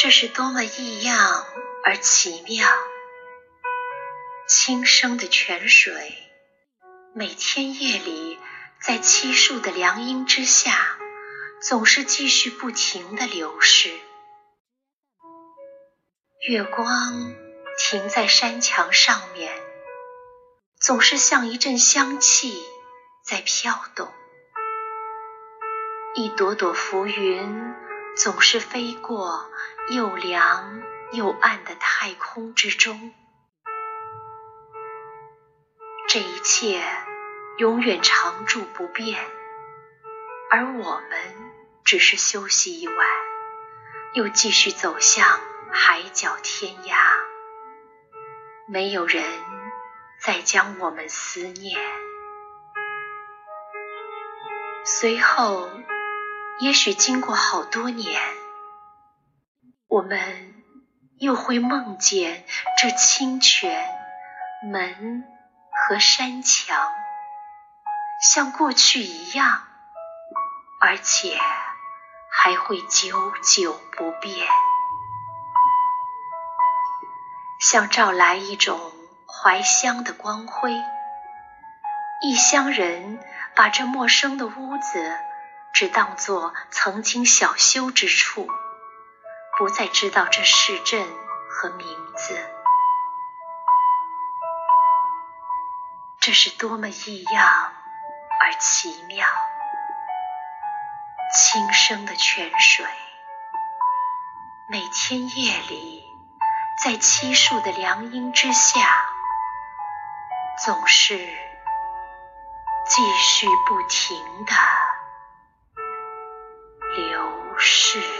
这是多么异样而奇妙！轻声的泉水，每天夜里在漆树的凉荫之下，总是继续不停的流逝。月光停在山墙上面，总是像一阵香气在飘动。一朵朵浮云总是飞过又凉又暗的太空之中。这一切永远常驻不变，而我们只是休息一晚，又继续走向海角天涯。没有人再将我们思念。随后。也许经过好多年，我们又会梦见这清泉、门和山墙，像过去一样，而且还会久久不变，像照来一种怀乡的光辉。异乡人把这陌生的屋子。只当作曾经小修之处，不再知道这市镇和名字。这是多么异样而奇妙！轻声的泉水，每天夜里在漆树的凉荫之下，总是继续不停的。是。